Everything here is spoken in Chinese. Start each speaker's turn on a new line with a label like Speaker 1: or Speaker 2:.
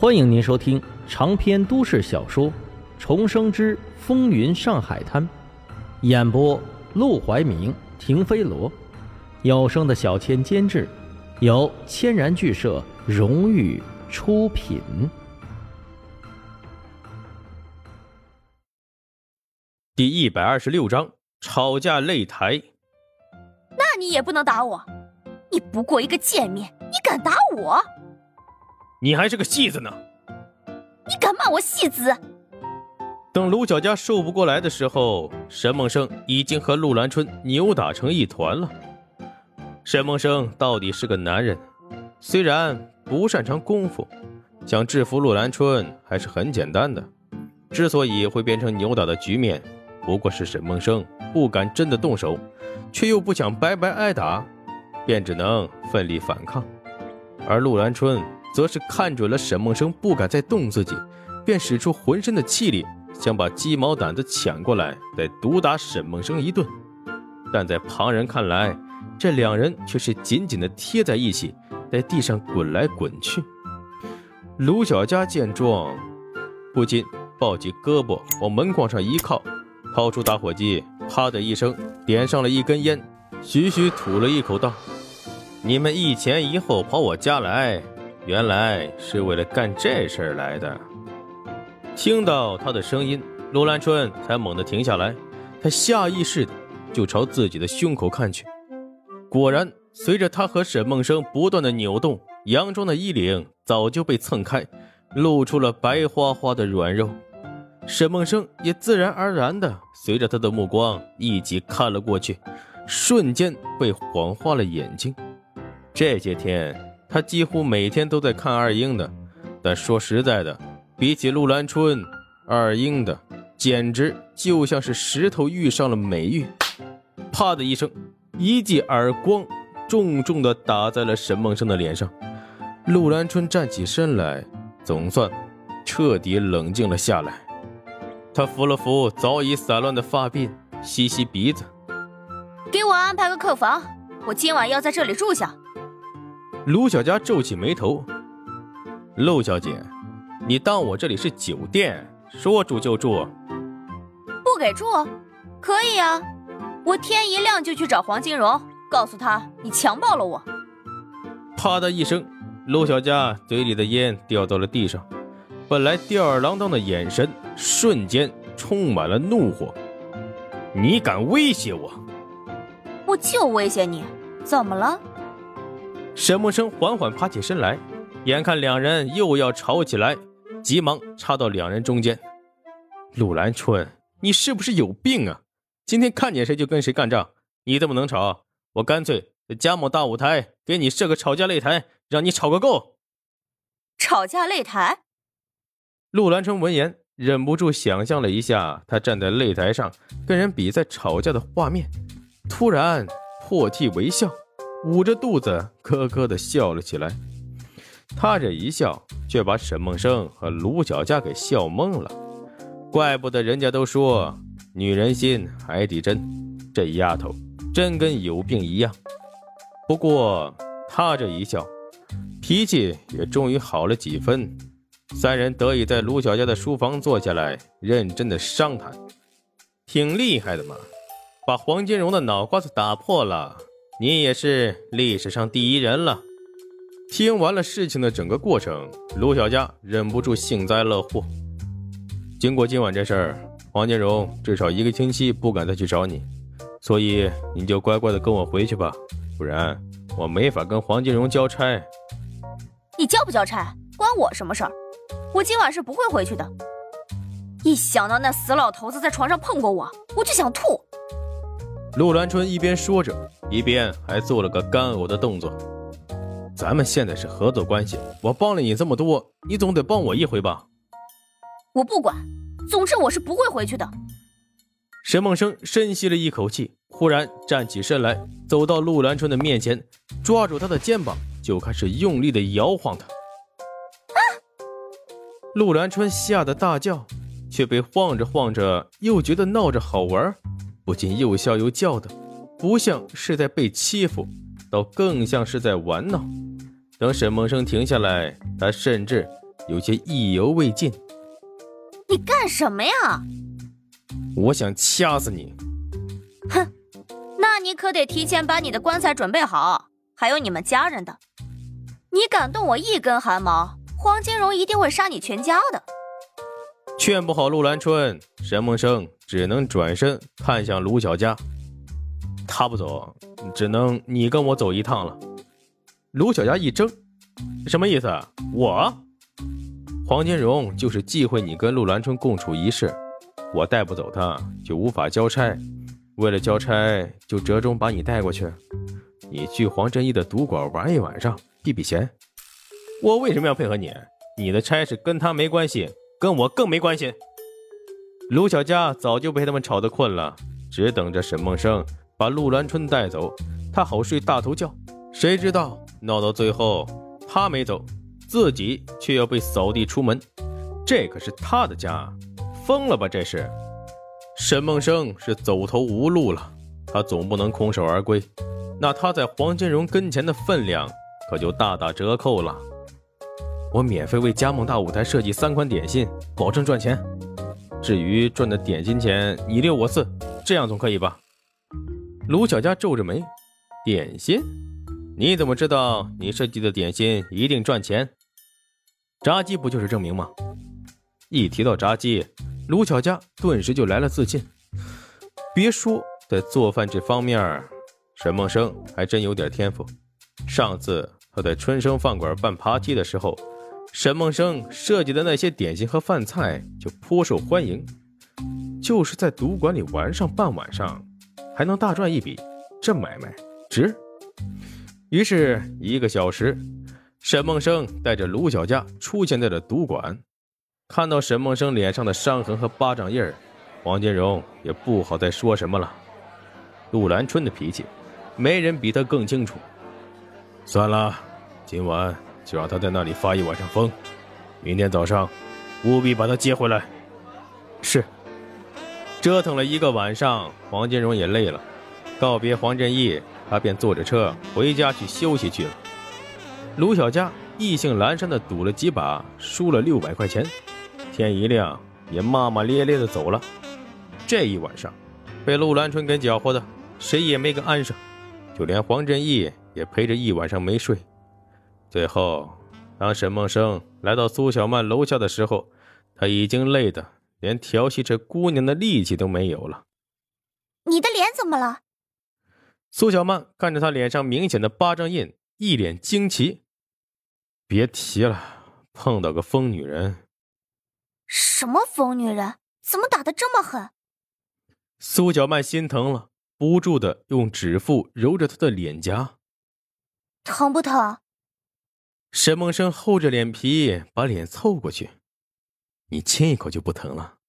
Speaker 1: 欢迎您收听长篇都市小说《重生之风云上海滩》，演播：陆怀明、停飞罗，有声的小千监制，由千然剧社荣誉出品。
Speaker 2: 第一百二十六章吵架擂台。
Speaker 3: 那你也不能打我，你不过一个贱面，你敢打我？
Speaker 2: 你还是个戏子呢！
Speaker 3: 你敢骂我戏子？
Speaker 2: 等卢小佳受不过来的时候，沈梦生已经和陆兰春扭打成一团了。沈梦生到底是个男人，虽然不擅长功夫，想制服陆兰春还是很简单的。之所以会变成扭打的局面，不过是沈梦生不敢真的动手，却又不想白白挨打，便只能奋力反抗。而陆兰春。则是看准了沈梦生不敢再动自己，便使出浑身的气力，想把鸡毛掸子抢过来，再毒打沈梦生一顿。但在旁人看来，这两人却是紧紧的贴在一起，在地上滚来滚去。卢小佳见状，不禁抱起胳膊往门框上一靠，掏出打火机，啪的一声点上了一根烟，徐徐吐了一口，道：“你们一前一后跑我家来。”原来是为了干这事儿来的。听到他的声音，陆兰春才猛地停下来，他下意识的就朝自己的胸口看去。果然，随着他和沈梦生不断的扭动，佯装的衣领早就被蹭开，露出了白花花的软肉。沈梦生也自然而然的随着他的目光一起看了过去，瞬间被晃花了眼睛。这些天。他几乎每天都在看二英的，但说实在的，比起陆兰春，二英的简直就像是石头遇上了美玉。啪的一声，一记耳光重重的打在了沈梦生的脸上。陆兰春站起身来，总算彻底冷静了下来。他扶了扶早已散乱的发鬓，吸吸鼻子，
Speaker 3: 给我安排个客房，我今晚要在这里住下。
Speaker 2: 卢小佳皱起眉头：“陆小姐，你当我这里是酒店，说住就住？
Speaker 3: 不给住？可以啊，我天一亮就去找黄金荣，告诉他你强暴了我。”
Speaker 2: 啪的一声，陆小佳嘴里的烟掉到了地上，本来吊儿郎当的眼神瞬间充满了怒火：“你敢威胁我？
Speaker 3: 我就威胁你，怎么了？”
Speaker 2: 沈梦生缓缓爬起身来，眼看两人又要吵起来，急忙插到两人中间。陆兰春，你是不是有病啊？今天看见谁就跟谁干仗，你这么能吵，我干脆在家某大舞台给你设个吵架擂台，让你吵个够。
Speaker 3: 吵架擂台？
Speaker 2: 陆兰春闻言，忍不住想象了一下他站在擂台上跟人比赛吵架的画面，突然破涕为笑。捂着肚子，咯咯的笑了起来。他这一笑，却把沈梦生和卢小佳给笑懵了。怪不得人家都说女人心海底针，这丫头真跟有病一样。不过他这一笑，脾气也终于好了几分。三人得以在卢小佳的书房坐下来，认真的商谈。挺厉害的嘛，把黄金荣的脑瓜子打破了。你也是历史上第一人了。听完了事情的整个过程，卢小佳忍不住幸灾乐祸。经过今晚这事儿，黄金荣至少一个星期不敢再去找你，所以你就乖乖的跟我回去吧，不然我没法跟黄金荣交差。
Speaker 3: 你交不交差关我什么事儿？我今晚是不会回去的。一想到那死老头子在床上碰过我，我就想吐。
Speaker 2: 陆兰春一边说着，一边还做了个干呕的动作。咱们现在是合作关系，我帮了你这么多，你总得帮我一回吧？
Speaker 3: 我不管，总之我是不会回去的。
Speaker 2: 沈梦生深吸了一口气，忽然站起身来，走到陆兰春的面前，抓住他的肩膀，就开始用力的摇晃他。
Speaker 3: 啊！
Speaker 2: 陆兰春吓得大叫，却被晃着晃着，又觉得闹着好玩。不禁又笑又叫的，不像是在被欺负，倒更像是在玩闹。等沈梦生停下来，他甚至有些意犹未尽。
Speaker 3: 你干什么呀？
Speaker 2: 我想掐死你！
Speaker 3: 哼，那你可得提前把你的棺材准备好，还有你们家人的。你敢动我一根汗毛，黄金荣一定会杀你全家的。
Speaker 2: 劝不好陆兰春，沈梦生只能转身看向卢小佳。他不走，只能你跟我走一趟了。卢小佳一怔，什么意思？我？黄金荣就是忌讳你跟陆兰春共处一室，我带不走他，就无法交差。为了交差，就折中把你带过去。你去黄振义的赌馆玩一晚上，避避嫌。我为什么要配合你？你的差事跟他没关系，跟我更没关系。卢小佳早就被他们吵得困了，只等着沈梦生把陆兰春带走，他好睡大头觉。谁知道闹到最后，他没走。自己却要被扫地出门，这可是他的家，疯了吧？这是沈梦生是走投无路了，他总不能空手而归，那他在黄金荣跟前的分量可就大打折扣了。我免费为加盟大舞台设计三款点心，保证赚钱。至于赚的点心钱，你六我四，这样总可以吧？卢小佳皱着眉，点心？你怎么知道你设计的点心一定赚钱？炸鸡不就是证明吗？一提到炸鸡，卢巧佳顿时就来了自信。别说在做饭这方面，沈梦生还真有点天赋。上次他在春生饭馆办趴体的时候，沈梦生设计的那些点心和饭菜就颇受欢迎。就是在赌馆里玩上半晚上，还能大赚一笔，这买卖值。于是，一个小时。沈梦生带着卢小佳出现在了赌馆，看到沈梦生脸上的伤痕和巴掌印儿，黄金荣也不好再说什么了。陆兰春的脾气，没人比他更清楚。算了，今晚就让他在那里发一晚上疯，明天早上务必把他接回来。折腾了一个晚上，黄金荣也累了，告别黄振义，他便坐着车回家去休息去了。卢小佳意兴阑珊的赌了几把，输了六百块钱。天一亮，也骂骂咧咧的走了。这一晚上，被陆兰春给搅和的，谁也没个安生，就连黄振义也陪着一晚上没睡。最后，当沈梦生来到苏小曼楼下的时候，他已经累得连调戏这姑娘的力气都没有了。
Speaker 3: 你的脸怎么了？
Speaker 2: 苏小曼看着他脸上明显的巴掌印。一脸惊奇，别提了，碰到个疯女人。
Speaker 3: 什么疯女人？怎么打的这么狠？
Speaker 2: 苏小曼心疼了，不住的用指腹揉着他的脸颊。
Speaker 3: 疼不疼？
Speaker 2: 沈梦生厚着脸皮把脸凑过去，你亲一口就不疼了。